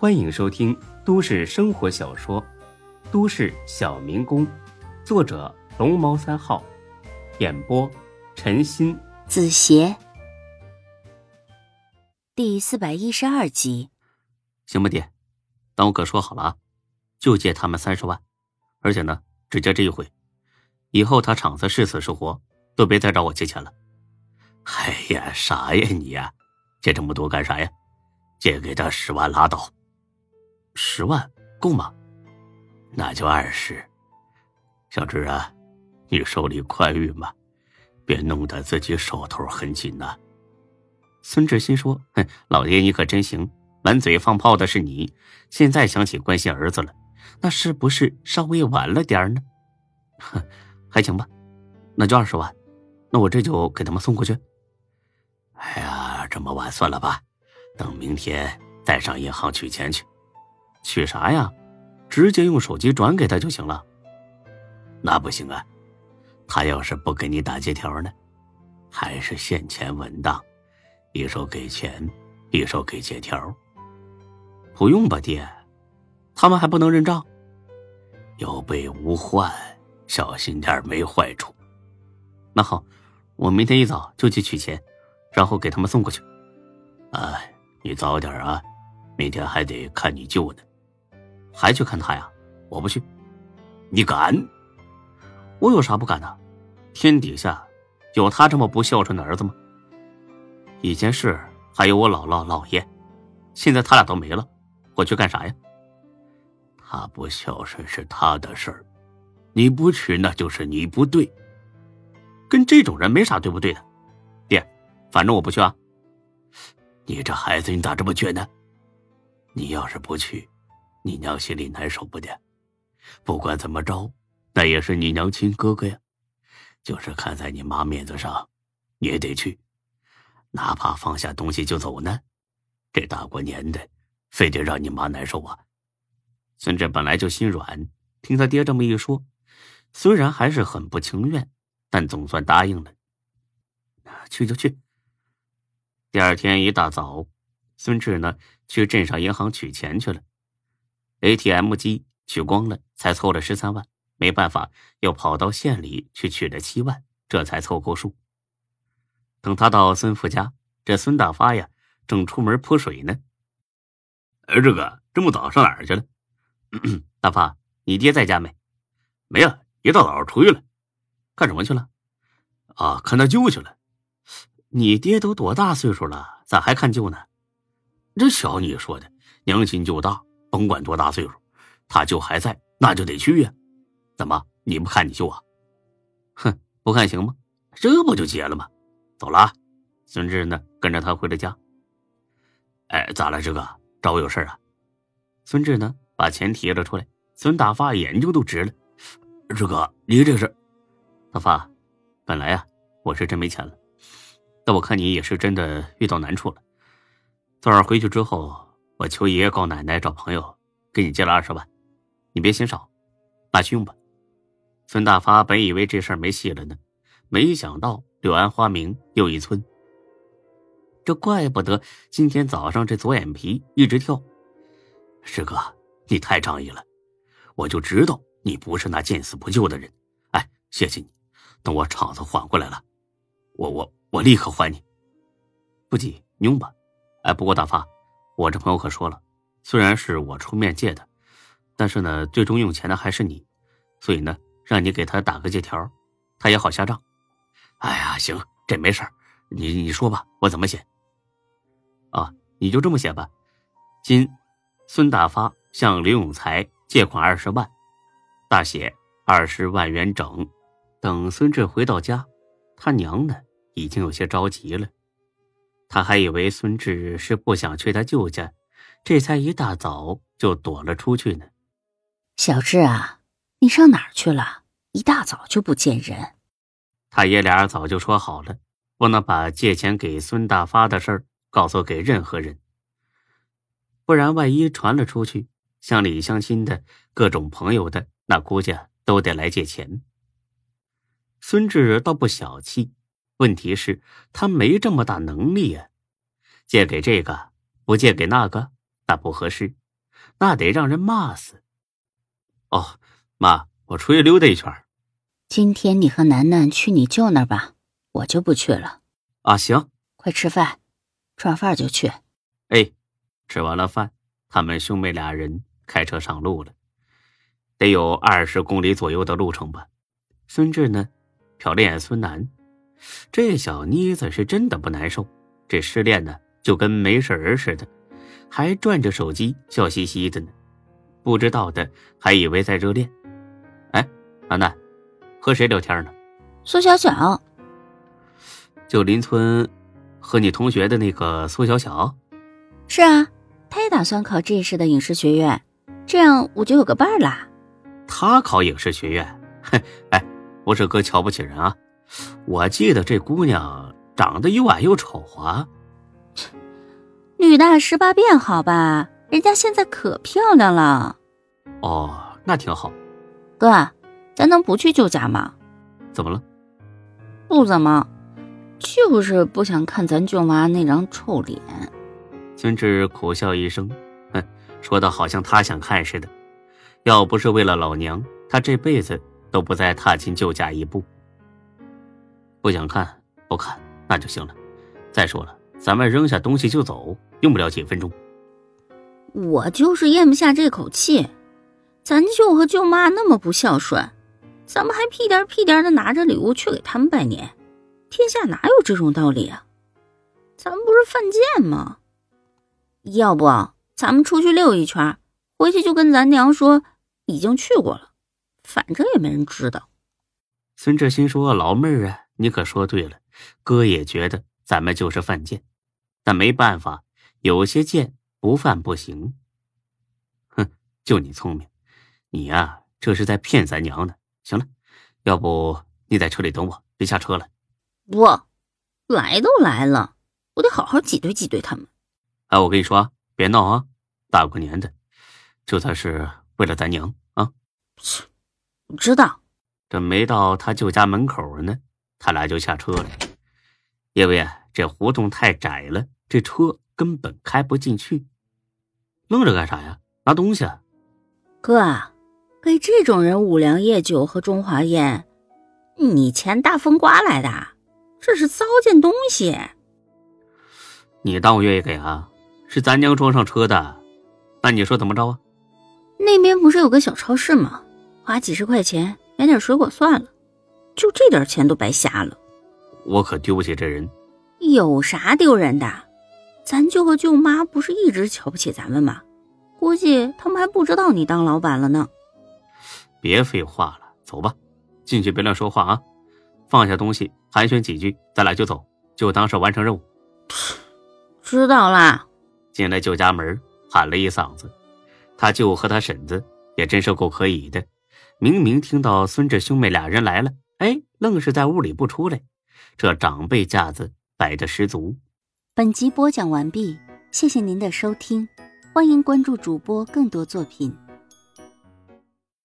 欢迎收听都市生活小说《都市小民工》，作者龙猫三号，演播陈鑫、子邪，第四百一十二集。行吧，爹，当我可说好了啊，就借他们三十万，而且呢，只借这一回，以后他厂子是死是活，都别再找我借钱了。哎呀，啥呀你呀，借这么多干啥呀？借给他十万拉倒。十万够吗？那就二十。小志啊，你手里宽裕吗？别弄得自己手头很紧呐。孙志新说：“哼，老爹你可真行，满嘴放炮的是你，现在想起关心儿子了，那是不是稍微晚了点呢？”哼，还行吧，那就二十万，那我这就给他们送过去。哎呀，这么晚算了吧，等明天再上银行取钱去。取啥呀？直接用手机转给他就行了。那不行啊，他要是不给你打借条呢？还是现钱稳当，一手给钱，一手给借条。不用吧，爹，他们还不能认账。有备无患，小心点没坏处。那好，我明天一早就去取钱，然后给他们送过去。哎，你早点啊，明天还得看你舅呢。还去看他呀？我不去。你敢？我有啥不敢的？天底下有他这么不孝顺的儿子吗？以前是还有我姥姥姥爷，现在他俩都没了，我去干啥呀？他不孝顺是他的事儿，你不去那就是你不对。跟这种人没啥对不对的。爹，反正我不去啊。你这孩子，你咋这么倔呢？你要是不去。你娘心里难受不的，不管怎么着，那也是你娘亲哥哥呀。就是看在你妈面子上，也得去，哪怕放下东西就走呢。这大过年的，非得让你妈难受啊！孙志本来就心软，听他爹这么一说，虽然还是很不情愿，但总算答应了。去就去。第二天一大早，孙志呢去镇上银行取钱去了。ATM 机取光了，才凑了十三万，没办法，又跑到县里去取了七万，这才凑够数。等他到孙富家，这孙大发呀，正出门泼水呢。儿子哥，这么早上哪儿去了？大发，你爹在家没？没有，一大早出去了。干什么去了？啊，看他舅去了。你爹都多大岁数了，咋还看舅呢？这小你说的，娘亲舅大。甭管多大岁数，他舅还在，那就得去呀。怎么你不看你舅啊？哼，不看行吗？这不就结了吗？走了。孙志呢，跟着他回了家。哎，咋了，这个找我有事啊？孙志呢，把钱提了出来。孙大发眼睛都直了。志哥，你这是？大发，本来呀，我是真没钱了，但我看你也是真的遇到难处了。昨晚回去之后。我求爷爷告奶奶找朋友，给你借了二十万，你别嫌少，拿去用吧。孙大发本以为这事儿没戏了呢，没想到柳暗花明又一村。这怪不得今天早上这左眼皮一直跳。师哥，你太仗义了，我就知道你不是那见死不救的人。哎，谢谢你，等我厂子缓过来了，我我我立刻还你。不急，你用吧。哎，不过大发。我这朋友可说了，虽然是我出面借的，但是呢，最终用钱的还是你，所以呢，让你给他打个借条，他也好下账。哎呀，行，这没事你你说吧，我怎么写？啊，你就这么写吧。今孙大发向刘永才借款二十万，大写二十万元整。等孙志回到家，他娘呢已经有些着急了。他还以为孙志是不想去他舅家，这才一大早就躲了出去呢。小志啊，你上哪儿去了？一大早就不见人。他爷俩早就说好了，不能把借钱给孙大发的事儿告诉给任何人，不然万一传了出去，乡里乡亲的各种朋友的，那估计都得来借钱。孙志倒不小气。问题是，他没这么大能力呀，借给这个不借给那个，那不合适。那得让人骂死。哦，妈，我出去溜达一圈。今天你和楠楠去你舅那儿吧，我就不去了。啊，行，快吃饭，吃完饭就去。哎，吃完了饭，他们兄妹俩人开车上路了，得有二十公里左右的路程吧。孙志呢，瞟了眼孙楠，这小妮子是真的不难受，这失恋呢就跟没事人似的，还转着手机笑嘻嘻的呢。不知道的还以为在热恋。哎，楠楠。和谁聊天呢？苏小小，就邻村和你同学的那个苏小小。是啊，他也打算考这市的影视学院，这样我就有个伴儿啦。他考影视学院？哼，哎，不是哥瞧不起人啊，我记得这姑娘长得又矮又丑啊。女大十八变，好吧，人家现在可漂亮了。哦，那挺好，哥。咱能不去舅家吗？怎么了？不怎么，就是不想看咱舅妈那张臭脸。金志苦笑一声，哼，说的好像他想看似的。要不是为了老娘，他这辈子都不再踏进舅家一步。不想看，不看，那就行了。再说了，咱们扔下东西就走，用不了几分钟。我就是咽不下这口气，咱舅和舅妈那么不孝顺。咱们还屁颠屁颠的拿着礼物去给他们拜年，天下哪有这种道理啊？咱们不是犯贱吗？要不咱们出去溜一圈，回去就跟咱娘说已经去过了，反正也没人知道。孙志新说：“老妹儿啊，你可说对了，哥也觉得咱们就是犯贱，但没办法，有些贱不犯不行。哼，就你聪明，你呀这是在骗咱娘呢。”行了，要不你在车里等我，别下车了。不，来都来了，我得好好挤兑挤兑他们。哎，我跟你说，别闹啊！大过年的，这才是为了咱娘啊！切，我知道。这没到他舅家门口呢，他俩就下车了。因为啊这胡同太窄了，这车根本开不进去。愣着干啥呀？拿东西。啊！哥。给这种人五粮液酒和中华烟，你钱大风刮来的？这是糟践东西。你当我愿意给啊？是咱娘装上车的，那你说怎么着啊？那边不是有个小超市吗？花几十块钱买点水果算了，就这点钱都白瞎了。我可丢不起这人。有啥丢人的？咱舅和舅妈不是一直瞧不起咱们吗？估计他们还不知道你当老板了呢。别废话了，走吧，进去别乱说话啊！放下东西，寒暄几句，咱俩就走，就当是完成任务。知道啦。进来舅家门，喊了一嗓子，他舅和他婶子也真是够可以的，明明听到孙志兄妹俩人来了，哎，愣是在屋里不出来，这长辈架子摆的十足。本集播讲完毕，谢谢您的收听，欢迎关注主播更多作品。